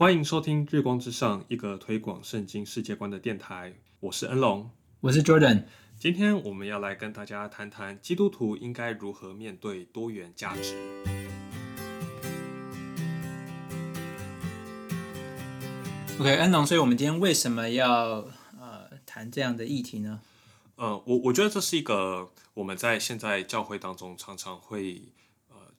欢迎收听《日光之上》，一个推广圣经世界观的电台。我是恩龙，我是 Jordan。今天我们要来跟大家谈谈基督徒应该如何面对多元价值。OK，恩龙，所以我们今天为什么要呃谈这样的议题呢？呃，我我觉得这是一个我们在现在教会当中常常会呃，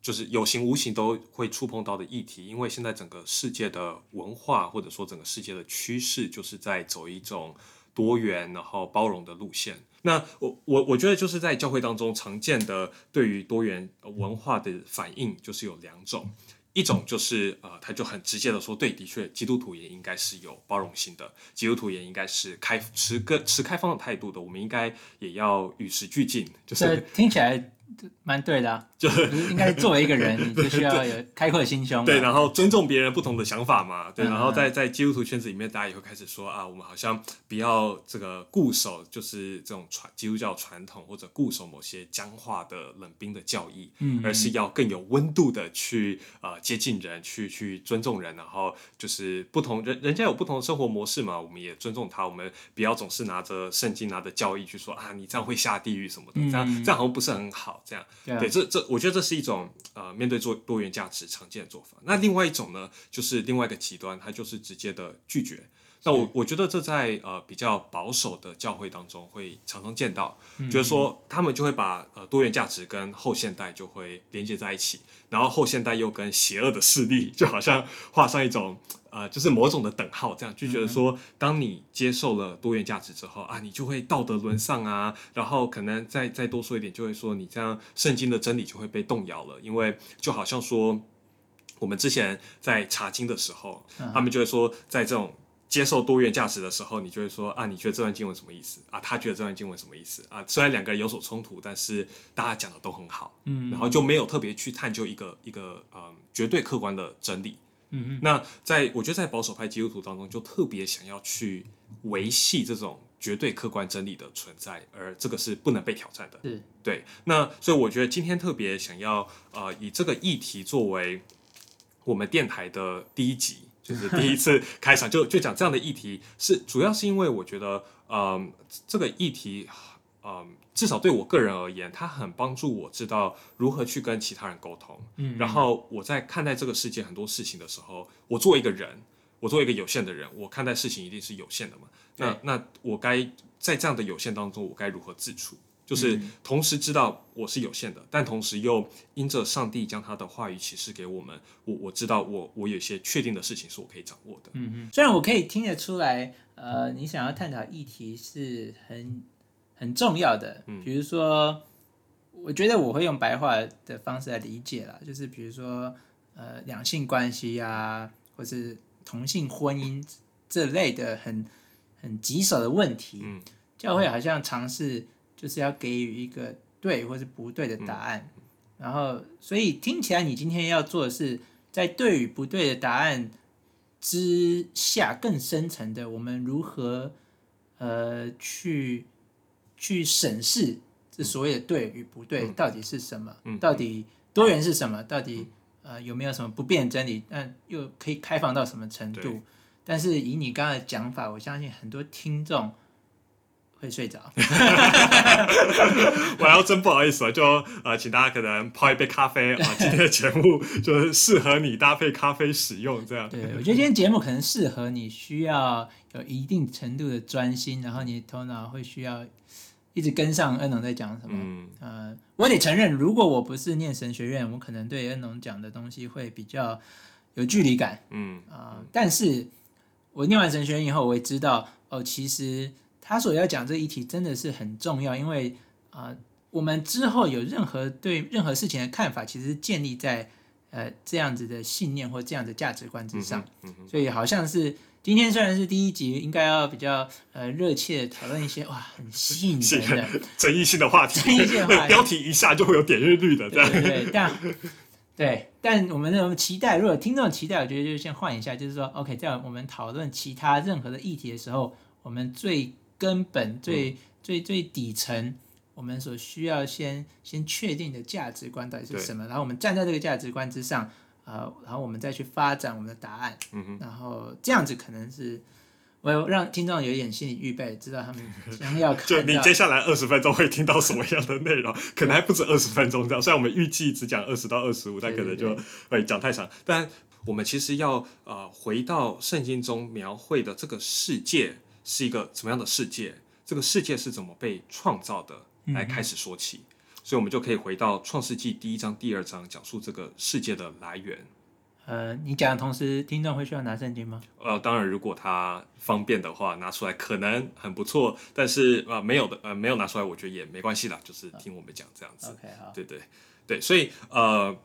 就是有形无形都会触碰到的议题，因为现在整个世界的文化或者说整个世界的趋势，就是在走一种多元然后包容的路线。那我我我觉得就是在教会当中常见的对于多元文化的反应，就是有两种。一种就是呃，他就很直接的说，对，的确，基督徒也应该是有包容性的，基督徒也应该是开持个持开放的态度的，我们应该也要与时俱进，就是听起来。蛮对的，就是应该作为一个人，你就需要有开阔的心胸。对，然后尊重别人不同的想法嘛。对，然后在在基督徒圈子里面，大家也会开始说啊，我们好像不要这个固守，就是这种传基督教传统，或者固守某些僵化的冷冰的教义，嗯，而是要更有温度的去呃接近人，去去尊重人，然后就是不同人人家有不同的生活模式嘛，我们也尊重他。我们不要总是拿着圣经、拿着教义去说啊，你这样会下地狱什么的，这样这样好像不是很好。这样，对，这这，我觉得这是一种呃，面对做多元价值常见的做法。那另外一种呢，就是另外一个极端，它就是直接的拒绝。那我我觉得这在呃比较保守的教会当中会常常见到，就是说他们就会把呃多元价值跟后现代就会连接在一起，然后后现代又跟邪恶的势力 就好像画上一种呃就是某种的等号，这样就觉得说，当你接受了多元价值之后啊，你就会道德沦丧啊，然后可能再再多说一点，就会说你这样圣经的真理就会被动摇了，因为就好像说我们之前在查经的时候，他们就会说在这种。接受多元价值的时候，你就会说啊，你觉得这段经文什么意思啊？他觉得这段经文什么意思啊？虽然两个人有所冲突，但是大家讲的都很好，嗯，然后就没有特别去探究一个一个嗯绝对客观的真理，嗯嗯。那在我觉得在保守派基督徒当中，就特别想要去维系这种绝对客观真理的存在，而这个是不能被挑战的，是，对。那所以我觉得今天特别想要呃以这个议题作为我们电台的第一集。就是第一次开场就就讲这样的议题，是主要是因为我觉得，嗯，这个议题，嗯，至少对我个人而言，它很帮助我知道如何去跟其他人沟通。嗯，然后我在看待这个世界很多事情的时候，我作为一个人，我作为一个有限的人，我看待事情一定是有限的嘛。那那我该在这样的有限当中，我该如何自处？就是同时知道我是有限的，但同时又因着上帝将他的话语启示给我们，我我知道我我有些确定的事情是我可以掌握的。嗯嗯，虽然我可以听得出来，呃，你想要探讨议题是很很重要的。嗯，比如说，我觉得我会用白话的方式来理解了，就是比如说，呃，两性关系啊，或是同性婚姻这类的很很棘手的问题，嗯，教会好像尝试。就是要给予一个对或是不对的答案，然后所以听起来你今天要做的是在对与不对的答案之下更深层的，我们如何呃去去审视这所谓的对与不对到底是什么？到底多元是什么？到底呃有没有什么不变真理？但又可以开放到什么程度？但是以你刚才的讲法，我相信很多听众。会睡着，我要真不好意思了，就呃，请大家可能泡一杯咖啡啊。今天的节目就是适合你搭配咖啡使用，这样。对，我觉得今天节目可能适合你，需要有一定程度的专心，然后你头脑会需要一直跟上恩龙在讲什么。嗯，呃，我得承认，如果我不是念神学院，我可能对恩龙讲的东西会比较有距离感。嗯啊，但是我念完神学院以后，我也知道哦，其实。他所要讲这一题真的是很重要，因为啊，我们之后有任何对任何事情的看法，其实建立在呃这样子的信念或这样的价值观之上。所以好像是今天虽然是第一集，应该要比较呃热切讨论一些哇很吸引人的争议性的话题，争议性话 题，标题一下就会有点阅率的，对对。但对，但我们那种期待，如果听众期待，我觉得就先换一下，就是说，OK，在我们讨论其他任何的议题的时候，我们最根本最最最底层，我们所需要先先确定的价值观到底是什么？然后我们站在这个价值观之上，呃，然后我们再去发展我们的答案，嗯哼，然后这样子可能是我要让听众有一点心理预备，知道他们 将要看就你接下来二十分钟会听到什么样的内容，可能还不止二十分钟这样。虽然我们预计只讲二十到二十五，但可能就对会讲太长。但我们其实要呃回到圣经中描绘的这个世界是一个什么样的世界，这个世界是怎么被创造的，来开始说起。所以我们就可以回到创世纪第一章、第二章，讲述这个世界的来源。呃，你讲的同时，听众会需要拿圣经吗？呃，当然，如果他方便的话，拿出来可能很不错。但是呃，没有的，呃，没有拿出来，我觉得也没关系啦，就是听我们讲这样子。OK，好，对对对，所以呃，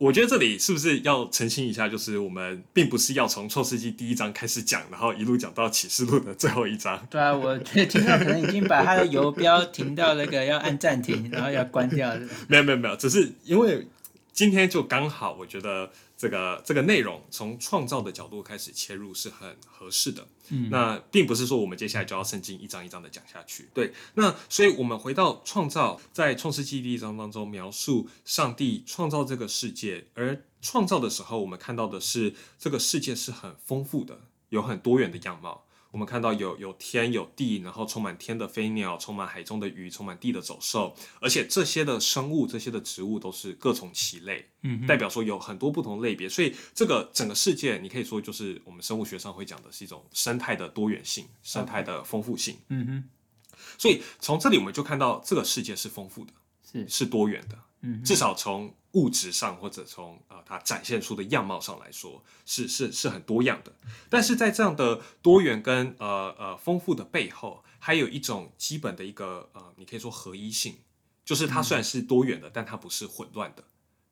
我觉得这里是不是要澄清一下，就是我们并不是要从创世纪第一章开始讲，然后一路讲到启示录的最后一章。对啊，我觉 得听众可能已经把它的游标停到那个要按暂停，然后要关掉了。没有没有没有，只是因为今天就刚好，我觉得这个这个内容从创造的角度开始切入是很合适的。嗯，那并不是说我们接下来就要圣经一章一章的讲下去。对，那所以我们回到创造，在创世纪第一章当中描述上帝创造这个世界，而创造的时候，我们看到的是这个世界是很丰富的，有很多元的样貌。我们看到有有天有地，然后充满天的飞鸟，充满海中的鱼，充满地的走兽，而且这些的生物、这些的植物都是各从其类，嗯代表说有很多不同类别，所以这个整个世界，你可以说就是我们生物学上会讲的是一种生态的多元性、生态的丰富性。嗯哼，所以从这里我们就看到这个世界是丰富的，是，是多元的，嗯至少从物质上或者从呃它展现出的样貌上来说，是是是很多样的。但是在这样的多元跟呃呃丰富的背后，还有一种基本的一个呃，你可以说合一性，就是它虽然是多元的，但它不是混乱的，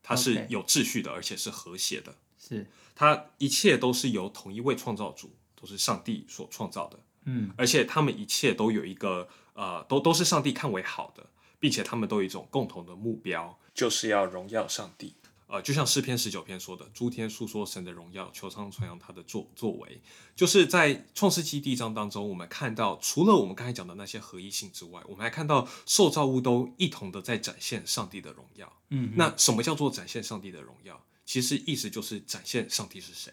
它是有秩序的，而且是和谐的。是，它一切都是由同一位创造主，都是上帝所创造的。嗯，而且他们一切都有一个呃，都都是上帝看为好的，并且他们都有一种共同的目标，就是要荣耀上帝。呃，就像诗篇十九篇说的：“诸天述说神的荣耀，求上传扬他的作作为。”就是在创世纪第一章当中，我们看到，除了我们刚才讲的那些合一性之外，我们还看到受造物都一同的在展现上帝的荣耀。嗯，那什么叫做展现上帝的荣耀？其实意思就是展现上帝是谁，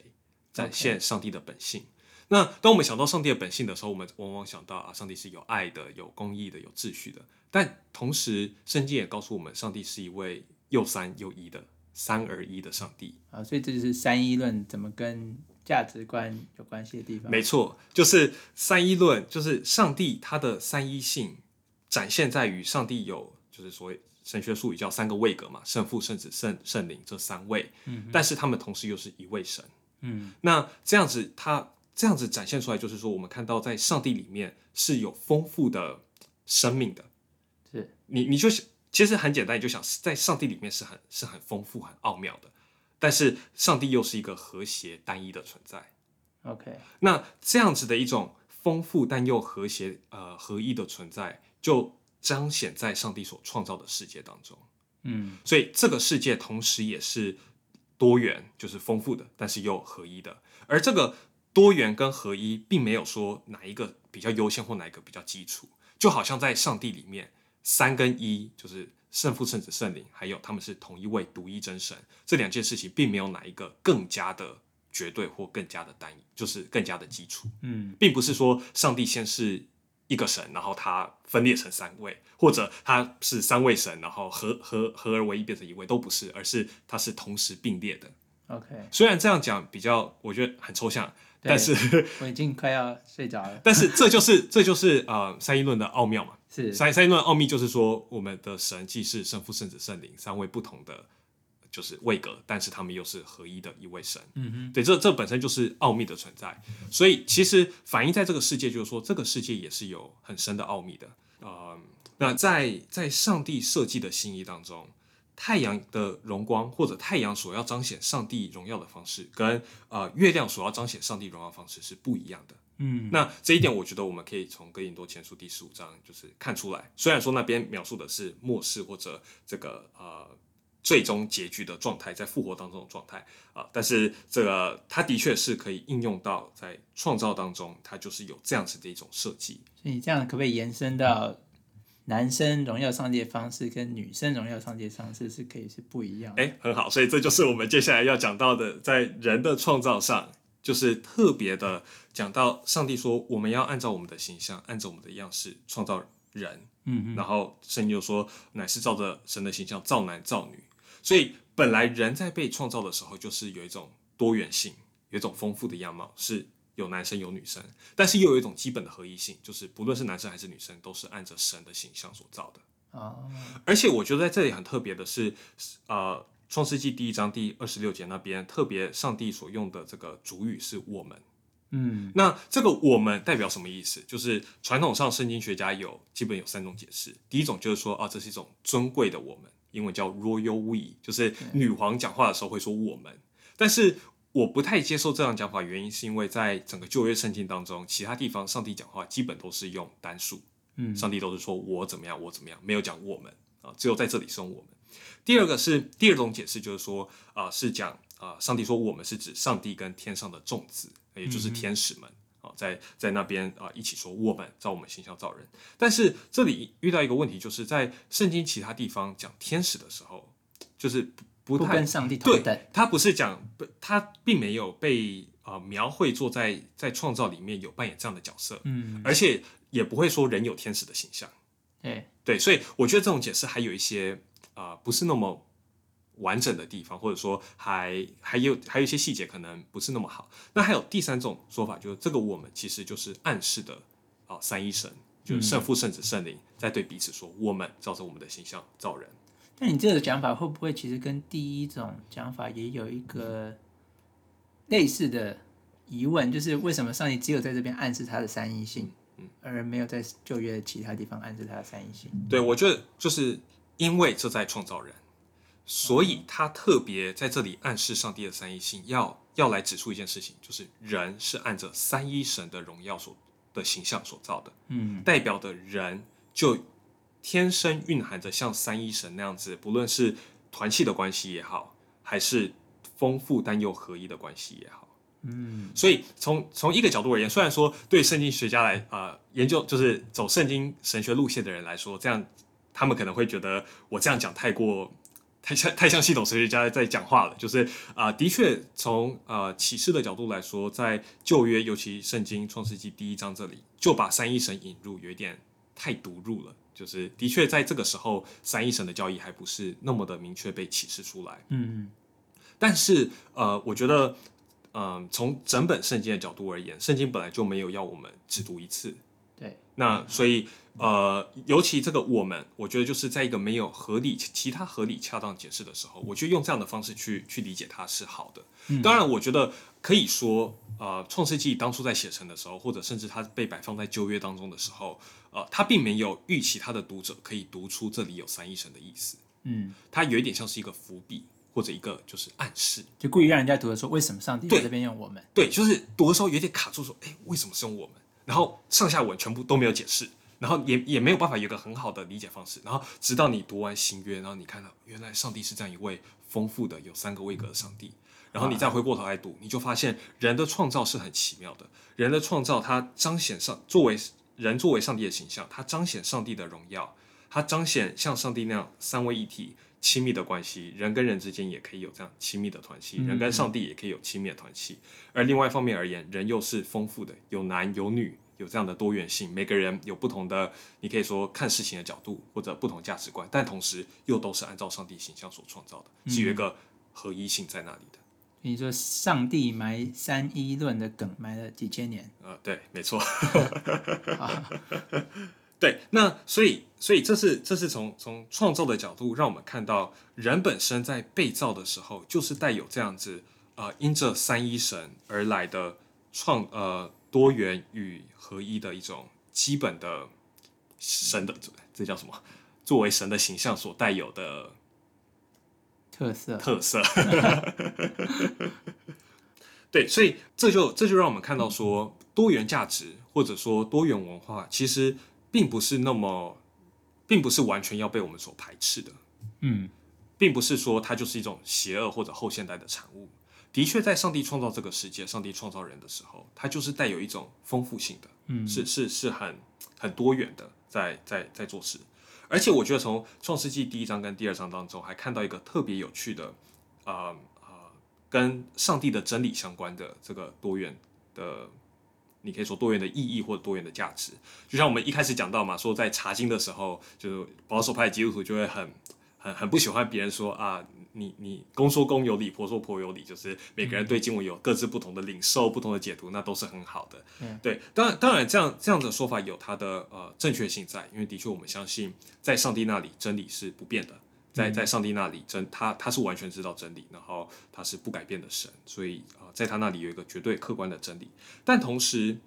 展现上帝的本性。那当我们想到上帝的本性的时候，我们往往想到啊，上帝是有爱的、有公义的、有秩序的。但同时，圣经也告诉我们，上帝是一位又三又一的三而一的上帝。啊，所以这就是三一论怎么跟价值观有关系的地方。没错，就是三一论，就是上帝他的三一性展现在于上帝有，就是所谓神学术语叫三个位格嘛，圣父、圣子、圣圣灵这三位，嗯，但是他们同时又是一位神，嗯，那这样子，他这样子展现出来，就是说，我们看到在上帝里面是有丰富的生命的，是，你你就想，其实很简单，你就想在上帝里面是很是很丰富、很奥妙的，但是上帝又是一个和谐单一的存在。OK，那这样子的一种丰富但又和谐呃合一的存在，就彰显在上帝所创造的世界当中。嗯，所以这个世界同时也是多元，就是丰富的，但是又合一的。而这个多元跟合一，并没有说哪一个比较优先或哪一个比较基础，就好像在上帝里面，三跟一就是圣父、圣子、圣灵，还有他们是同一位独一真神，这两件事情并没有哪一个更加的绝对或更加的单一，就是更加的基础。嗯，并不是说上帝先是一个神，然后他分裂成三位，或者他是三位神，然后合合合而为一变成一位，都不是，而是它是同时并列的。OK，虽然这样讲比较，我觉得很抽象，对但是 我已经快要睡着了。但是这就是这就是呃三一论的奥妙嘛。是，三三一论的奥秘就是说，我们的神既是圣父、圣子、圣灵三位不同的就是位格，但是他们又是合一的一位神。嗯哼，对，这这本身就是奥秘的存在，所以其实反映在这个世界，就是说这个世界也是有很深的奥秘的。呃，那在在上帝设计的心意当中，太阳的荣光或者太阳所要彰显上帝荣耀的方式，跟呃月亮所要彰显上帝荣耀的方式是不一样的。嗯，那这一点，我觉得我们可以从哥林多前书第十五章就是看出来。虽然说那边描述的是末世或者这个呃最终结局的状态，在复活当中的状态啊、但是这个它的确是可以应用到在创造当中，它就是有这样子的一种设计。所以这样可不可以延伸到男生荣耀上帝的方式跟女生荣耀上帝的方式是可以是不一样的。哎，很好，所以这就是我们接下来要讲到的，在人的创造上，就是特别的讲到上帝说，我们要按照我们的形象，按照我们的样式创造人。嗯然后圣经又说，乃是照着神的形象造男造女。所以本来人在被创造的时候，就是有一种多元性，有一种丰富的样貌，是有男生有女生，但是又有一种基本的合一性，就是不论是男生还是女生，都是按着神的形象所造的。啊，而且我觉得在这里很特别的是，呃，创世纪第一章第二十六节那边特别上帝所用的这个主语是我们。嗯那这个我们代表什么意思？就是传统上圣经学家有基本有三种解释。第一种就是说啊，这是一种尊贵的我们，英文叫 royal we，就是女皇讲话的时候会说我们。但是我不太接受这样讲法，原因是因为在整个旧约圣经当中，其他地方上帝讲话基本都是用单数，嗯上帝都是说我怎么样，我怎么样，没有讲我们啊，只有在这里是用我们。第二个是第二种解释，就是说啊、是讲啊、上帝说我们是指上帝跟天上的众子，也就是天使们啊、在在那边啊、一起说我们造我们形象造人。但是这里遇到一个问题，就是在圣经其他地方讲天使的时候，就是不不太不跟上帝同对等。，他不是讲，不他并没有被呃描绘做在在创造里面有扮演这样的角色，嗯，而且也不会说人有天使的形象。对，对，所以我觉得这种解释还有一些啊、呃不是那么完整的地方，或者说还还有还有一些细节可能不是那么好。那还有第三种说法，就是这个我们其实就是暗示的啊、三一神，就是圣父、圣子、圣灵在对彼此说，我们照着我们的形象造人。那你这个讲法会不会其实跟第一种讲法也有一个类似的疑问？就是为什么上帝只有在这边暗示他的三一性，而没有在旧约的其他地方暗示他的三一性？对，我觉得就是因为这在创造人，所以他特别在这里暗示上帝的三一性，要要来指出一件事情，就是人是按着三一神的荣耀所的形象所造的，嗯代表的人就天生蕴含着像三一神那样子，不论是团系的关系也好，还是丰富但又合一的关系也好。嗯所以从从一个角度而言，虽然说对圣经学家来啊、呃研究就是走圣经神学路线的人来说，这样他们可能会觉得我这样讲太过太像太像系统神学家在讲话了。就是啊、的确从呃启示的角度来说，在旧约尤其圣经创世纪第一章这里，就把三一神引入，有一点太独入了。就是的确在这个时候，三一神的教义还不是那么的明确被启示出来。嗯但是呃，我觉得，嗯、从整本圣经的角度而言，圣经本来就没有要我们只读一次。对，那所以呃，尤其这个我们，我觉得就是在一个没有合理、其他合理、恰当解释的时候，我觉得用这样的方式去去理解它是好的。当然，我觉得可以说，呃，创世纪当初在写成的时候，或者甚至它被摆放在旧约当中的时候，呃，它并没有预期他的读者可以读出这里有三一神的意思，嗯，它有一点像是一个伏笔或者一个就是暗示。就故意让人家读的说，为什么上帝在这边用我们？对，就是读的时候有点卡住，说，哎，为什么是用我们？然后上下文全部都没有解释，然后也也没有办法有个很好的理解方式。然后直到你读完新约，然后你看到原来上帝是这样一位丰富的有三个位格的上帝，然后你再回过头来读，你就发现人的创造是很奇妙的。人的创造，它彰显上作为人作为上帝的形象，它彰显上帝的荣耀，它彰显像上帝那样三位一体。亲密的关系，人跟人之间也可以有这样亲密的团契，人跟上帝也可以有亲密的团契。而另外一方面而言，人又是丰富的，有男有女，有这样的多元性。每个人有不同的，你可以说看事情的角度或者不同价值观，但同时又都是按照上帝形象所创造的，是有一个合一性在那里的。你说上帝埋三一论的梗埋了几千年，呃，对，没错。对，那所以，所以这是这是从从创造的角度，让我们看到人本身在被造的时候，就是带有这样子呃，因着三一神而来的创呃多元与合一的一种基本的神的这叫什么？作为神的形象所带有的特色。特色。对，所以这就这就让我们看到说，多元价值或者说多元文化，其实并不是那么，并不是完全要被我们所排斥的，嗯并不是说它就是一种邪恶或者后现代的产物。的确，在上帝创造这个世界、上帝创造人的时候，它就是带有一种丰富性的，嗯，是是是很很多元的，在在在做事。而且我觉得从创世纪第一章跟第二章当中，还看到一个特别有趣的，呃呃，跟上帝的真理相关的这个多元的。你可以说多元的意义或者多元的价值，就像我们一开始讲到嘛，说在查经的时候，就是保守派基督徒就会很很很不喜欢别人说啊，你你公说公有理，婆说婆有理，就是每个人对经文有各自不同的领受、不同的解读，那都是很好的。嗯，对，当然当然这样这样的说法有它的呃正确性在，因为的确我们相信在上帝那里真理是不变的。在在上帝那里，真他他是完全知道真理，然后他是不改变的神，所以啊，在他那里有一个绝对客观的真理。但同时，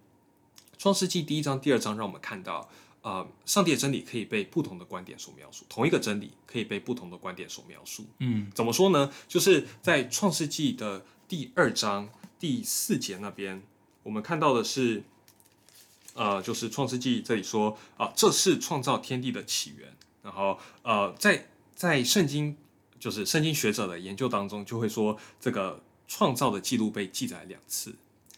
创世纪第一章、第二章让我们看到，呃，上帝的真理可以被不同的观点所描述，同一个真理可以被不同的观点所描述。嗯，怎么说呢？就是在创世纪的第二章第四节那边，我们看到的是，呃，就是创世纪这里说啊，这是创造天地的起源，然后呃，在在圣经，就是圣经学者的研究当中，就会说这个创造的记录被记载两次。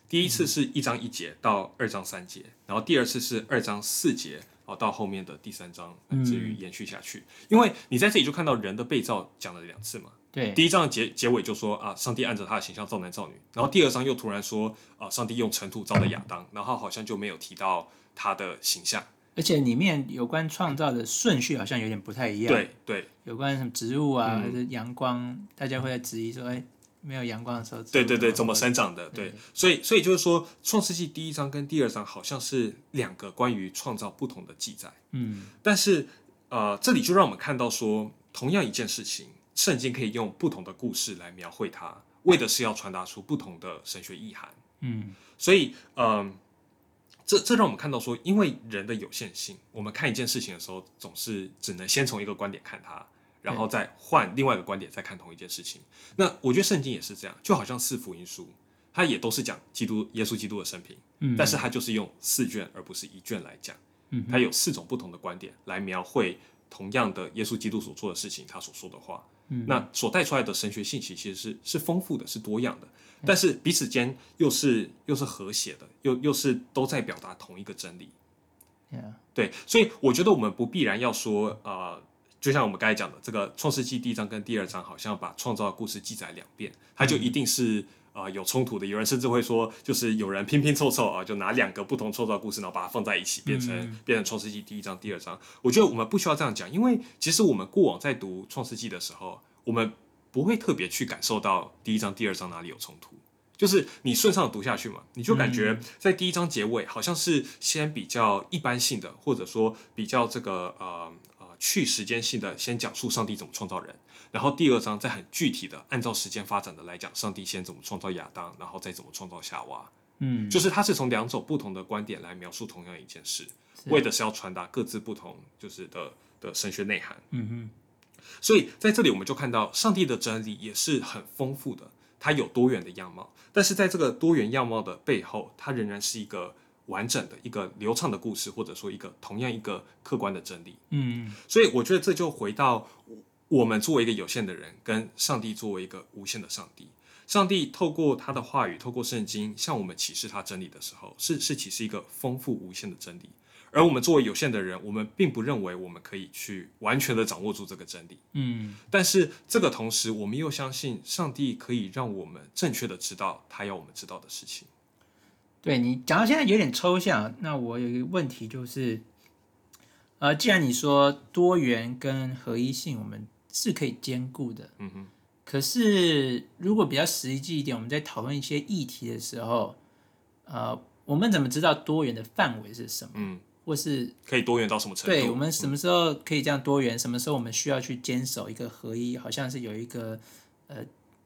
第一次是一章一节到二章三节，然后第二次是二章四节，哦到后面的第三章，至于延续下去。因为你在这里就看到人的被造讲了两次嘛。对。第一章的结结尾就说啊，上帝按照他的形象造男造女，然后第二章又突然说啊，上帝用尘土造的亚当，然后好像就没有提到他的形象。而且里面有关创造的顺序好像有点不太一样。对对，有关什么植物啊，还是阳光，大家会在质疑说，哎，没有阳光的时候，对对对，怎么生长的？对，所以所以就是说，《创世纪》第一章跟第二章好像是两个关于创造不同的记载。嗯，但是呃，这里就让我们看到说，同样一件事情，圣经可以用不同的故事来描绘它，为的是要传达出不同的神学意涵。嗯，所以嗯。这这让我们看到说，因为人的有限性，我们看一件事情的时候，总是只能先从一个观点看它，然后再换另外一个观点再看同一件事情。那我觉得圣经也是这样，就好像四福音书，它也都是讲基督耶稣基督的生平，嗯，但是它就是用四卷而不是一卷来讲，嗯，它有四种不同的观点来描绘同样的耶稣基督所做的事情，他所说的话，嗯，那所带出来的神学信息其实是是丰富的，是多样的。但是彼此间又是又是和谐的，又又是都在表达同一个真理。对，所以我觉得我们不必然要说，呃，就像我们刚才讲的，这个创世纪第一章跟第二章好像把创造的故事记载两遍，它就一定是啊有冲突的。有人甚至会说，就是有人拼拼凑凑啊，就拿两个不同创造故事，然后把它放在一起，变成变成创世纪第一章、第二章。我觉得我们不需要这样讲，因为其实我们过往在读创世纪的时候，我们。不会特别去感受到第一章、第二章哪里有冲突，就是你顺畅读下去嘛，你就感觉在第一章结尾好像是先比较一般性的，或者说比较这个呃呃去时间性的先讲述上帝怎么创造人，然后第二章再很具体的按照时间发展的来讲上帝先怎么创造亚当，然后再怎么创造夏娃，嗯，就是它是从两种不同的观点来描述同样一件事，为的是要传达各自不同就是的的神学内涵，嗯哼。所以在这里，我们就看到上帝的真理也是很丰富的，它有多元的样貌。但是在这个多元样貌的背后，它仍然是一个完整的一个流畅的故事，或者说一个同样一个客观的真理。嗯，所以我觉得这就回到我们作为一个有限的人，跟上帝作为一个无限的上帝。上帝透过他的话语，透过圣经向我们启示他真理的时候，是是启示一个丰富无限的真理。而我们作为有限的人，我们并不认为我们可以去完全的掌握住这个真理。嗯，但是这个同时，我们又相信上帝可以让我们正确的知道他要我们知道的事情。对你讲到现在有点抽象，那我有一个问题就是，呃，既然你说多元跟合一性我们是可以兼顾的，嗯哼，可是如果比较实际一点，我们在讨论一些议题的时候，呃，我们怎么知道多元的范围是什么？嗯。或是可以多元到什么程度？对我们什么时候可以这样多元？什么时候我们需要去坚守一个合一？好像是有一个呃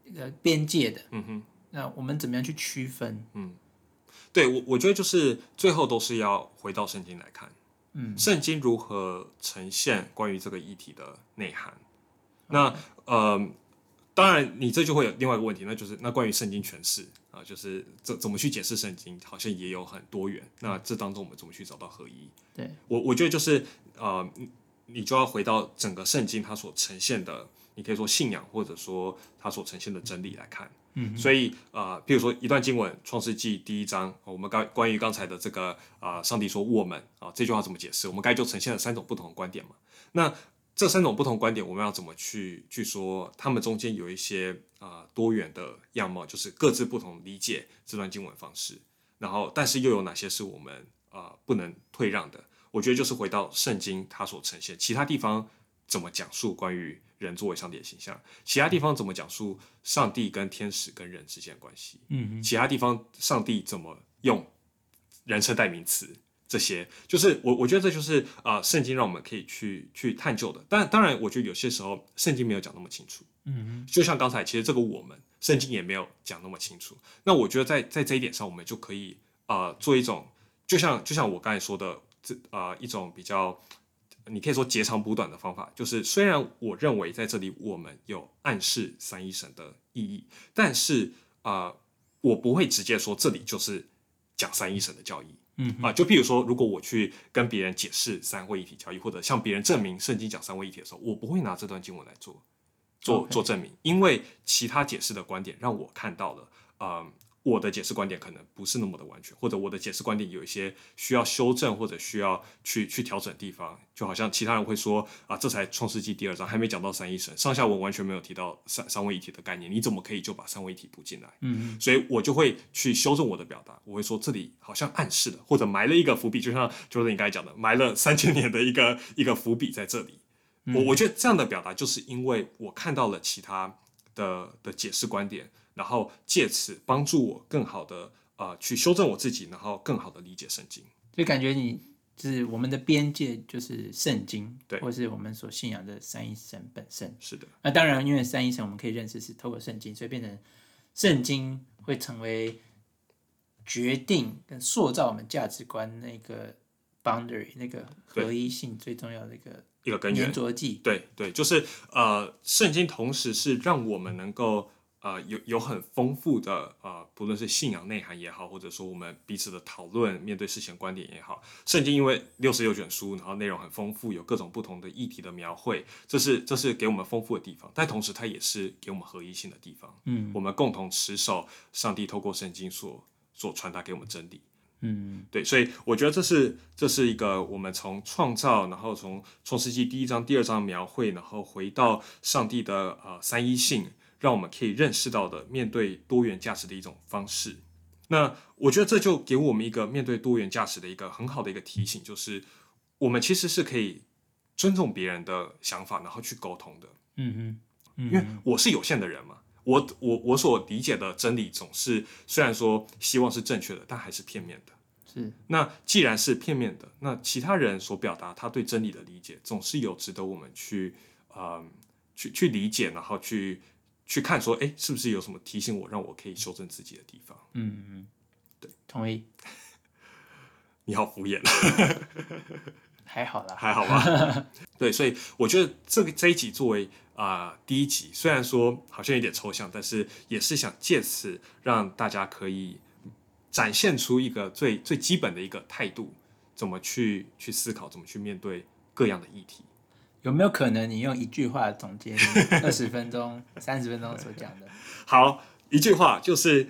一个边界的。嗯哼。那我们怎么样去区分？嗯，对我我觉得就是最后都是要回到圣经来看。嗯，圣经如何呈现关于这个议题的内涵？那呃。当然，你这就会有另外一个问题，那就是那关于圣经诠释啊，就是怎怎么去解释圣经，好像也有很多元。那这当中我们怎么去找到合一？对我，我觉得就是呃，你就要回到整个圣经它所呈现的，你可以说信仰，或者说它所呈现的真理来看。嗯，所以啊，比如说一段经文，《创世纪》第一章，我们刚关于刚才的这个啊，上帝说我们啊这句话怎么解释？我们该就呈现了三种不同的观点嘛。那这三种不同观点，我们要怎么去去说？他们中间有一些啊多元的样貌，就是各自不同理解这段经文方式。然后，但是又有哪些是我们啊不能退让的？我觉得就是回到圣经它所呈现，其他地方怎么讲述关于。人作为上帝的形象，其他地方怎么讲述上帝跟天使跟人之间的关系？嗯，其他地方上帝怎么用人称代名词？这些就是我我觉得这就是啊，圣经让我们可以去去探究的。但当然，我觉得有些时候圣经没有讲那么清楚。嗯就像刚才，其实这个我们圣经也没有讲那么清楚。那我觉得在在这一点上，我们就可以啊做一种，就像就像我刚才说的，这啊一种比较。你可以说截长补短的方法，就是虽然我认为在这里我们有暗示三一神的意义，但是啊，我不会直接说这里就是讲三一神的教义。嗯啊，就譬如说，如果我去跟别人解释三位一体教义，或者向别人证明圣经讲三位一体的时候，我不会拿这段经文来做做做证明，因为其他解释的观点让我看到了，嗯。我的解释观点可能不是那么的完全，或者我的解释观点有一些需要修正或者需要去去调整的地方，就好像其他人会说啊，这才创世纪第二章还没讲到三一神，上下文完全没有提到三三位一体的概念，你怎么可以就把三位一体补进来？嗯嗯，所以我就会去修正我的表达，我会说这里好像暗示了或者埋了一个伏笔，就像就是你刚才讲的，埋了三千年的一个一个伏笔在这里。我我觉得这样的表达就是因为我看到了其他的的解释观点。然后借此帮助我更好的呃去修正我自己，然后更好的理解圣经。就感觉你就是我们的边界就是圣经，对，或是我们所信仰的三一神本身。是的。那当然，因为三一神我们可以认识是透过圣经，所以变成圣经会成为决定跟塑造我们价值观那个 boundary 那个合一性最重要的一个一个根源。对对，就是呃，圣经同时是让我们能够。呃，有有很丰富的呃，不论是信仰内涵也好，或者说我们彼此的讨论、面对事情观点也好，圣经因为六十六卷书，然后内容很丰富，有各种不同的议题的描绘，这是这是给我们丰富的地方，但同时它也是给我们合一性的地方。嗯，我们共同持守上帝透过圣经所所传达给我们真理。嗯，对，所以我觉得这是这是一个我们从创造，然后从创世纪第一章、第二章描绘，然后回到上帝的呃三一性。让我们可以认识到的面对多元价值的一种方式。那我觉得这就给我们一个面对多元价值的一个很好的一个提醒，就是我们其实是可以尊重别人的想法，然后去沟通的。嗯嗯，因为我是有限的人嘛，我我我所理解的真理总是虽然说希望是正确的，但还是片面的。是。那既然是片面的，那其他人所表达他对真理的理解，总是有值得我们去嗯去去理解，然后去。去看说，哎，是不是有什么提醒我，让我可以修正自己的地方？嗯嗯，对，同意。你好敷衍，还好啦，还好吧？对，所以我觉得这个这一集作为啊第一集，虽然说好像有点抽象，但是也是想借此让大家可以展现出一个最最基本的一个态度，怎么去去思考，怎么去面对各样的议题。有没有可能你用一句话总结 二十分钟、三十分钟所讲的？好，一句话就是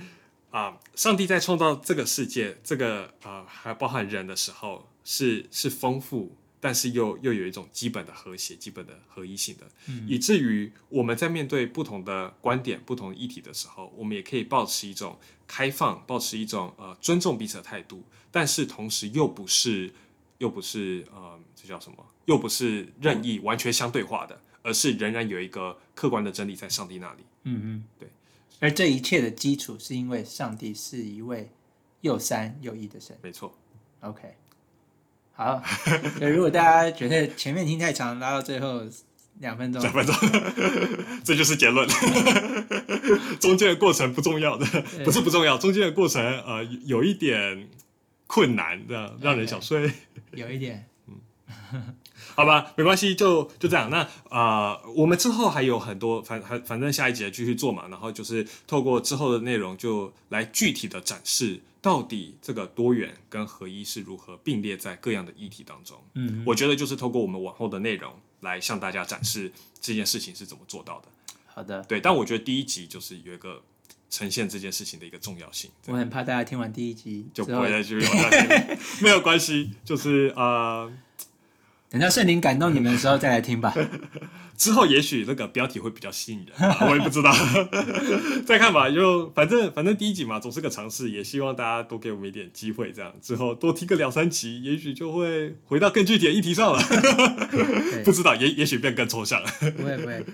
啊，上帝在创造这个世界，这个啊还包含人的时候，是是丰富，但是又又有一种基本的和谐、基本的合一性的，以至于我们在面对不同的观点、不同议题的时候，我们也可以保持一种开放、保持一种呃尊重彼此的态度，但是同时又不是又不是呃这叫什么？又不是任意完全相对化的，而是仍然有一个客观的真理在上帝那里。嗯嗯，对。而这一切的基础是因为上帝是一位又三又一的神。没错。OK。好。所以如果大家觉得前面听太长，拉到最后两分钟。两分钟，这就是结论。中间的过程不重要的，不是不重要，中间的过程呃有一点困难，这样让人想睡。有一点。嗯好吧，没关系，就就这样。那啊，我们之后还有很多，反反反正下一集继续做嘛。然后就是透过之后的内容，就来具体的展示到底这个多元跟合一是如何并列在各样的议题当中。嗯，我觉得就是透过我们往后的内容来向大家展示这件事情是怎么做到的。好的，对。但我觉得第一集就是有一个呈现这件事情的一个重要性。我很怕大家听完第一集就不会再继续往下听，没有关系，就是呃，等到圣灵感动你们的时候再来听吧。之后也许那个标题会比较吸引人，我也不知道，再看吧。就反正反正第一集嘛，总是个尝试，也希望大家多给我们一点机会，这样之后多听个两三集，也许就会回到更具体的议题上了。不知道，也也许变更抽象。不会不会。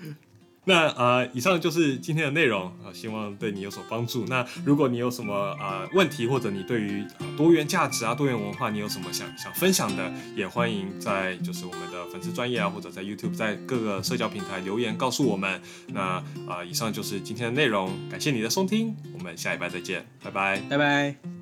那呃，以上就是今天的内容啊，希望对你有所帮助。那如果你有什么呃问题，或者你对于多元价值啊、多元文化，你有什么想想分享的，也欢迎在就是我们的粉丝专业啊，或者在 YouTube，在各个社交平台留言告诉我们。那啊，以上就是今天的内容，感谢你的收听，我们下一拜再见，拜拜，拜拜。